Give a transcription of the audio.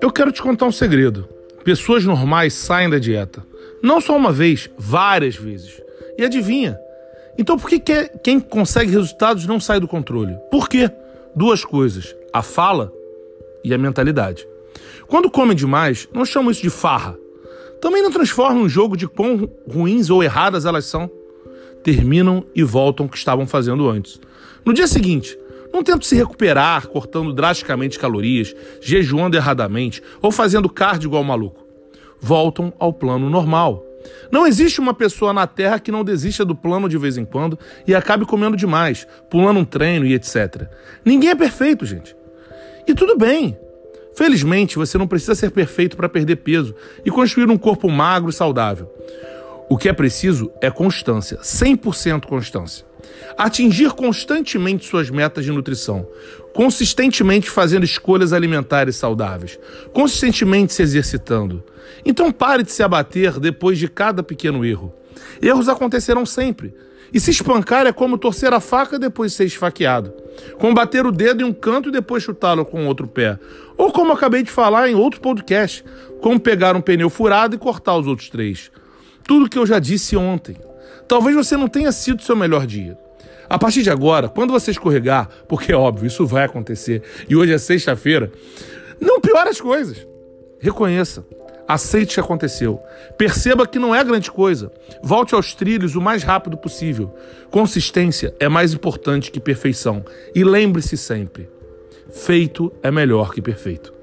Eu quero te contar um segredo. Pessoas normais saem da dieta. Não só uma vez, várias vezes. E adivinha? Então por que quem consegue resultados não sai do controle? Por quê? Duas coisas: a fala e a mentalidade. Quando comem demais, não chamam isso de farra. Também não transformam um jogo de quão ruins ou erradas elas são. Terminam e voltam o que estavam fazendo antes. No dia seguinte, não tentam se recuperar cortando drasticamente calorias, jejuando erradamente ou fazendo cardio igual maluco. Voltam ao plano normal. Não existe uma pessoa na Terra que não desista do plano de vez em quando e acabe comendo demais, pulando um treino e etc. Ninguém é perfeito, gente. E tudo bem. Felizmente, você não precisa ser perfeito para perder peso e construir um corpo magro e saudável. O que é preciso é constância, 100% constância. Atingir constantemente suas metas de nutrição, consistentemente fazendo escolhas alimentares saudáveis, consistentemente se exercitando. Então pare de se abater depois de cada pequeno erro. Erros acontecerão sempre. E se espancar é como torcer a faca depois de ser esfaqueado. Como bater o dedo em um canto e depois chutá-lo com outro pé. Ou como acabei de falar em outro podcast, como pegar um pneu furado e cortar os outros três. Tudo que eu já disse ontem. Talvez você não tenha sido seu melhor dia. A partir de agora, quando você escorregar, porque é óbvio, isso vai acontecer, e hoje é sexta-feira, não piore as coisas. Reconheça. Aceite o que aconteceu. Perceba que não é grande coisa. Volte aos trilhos o mais rápido possível. Consistência é mais importante que perfeição. E lembre-se sempre: feito é melhor que perfeito.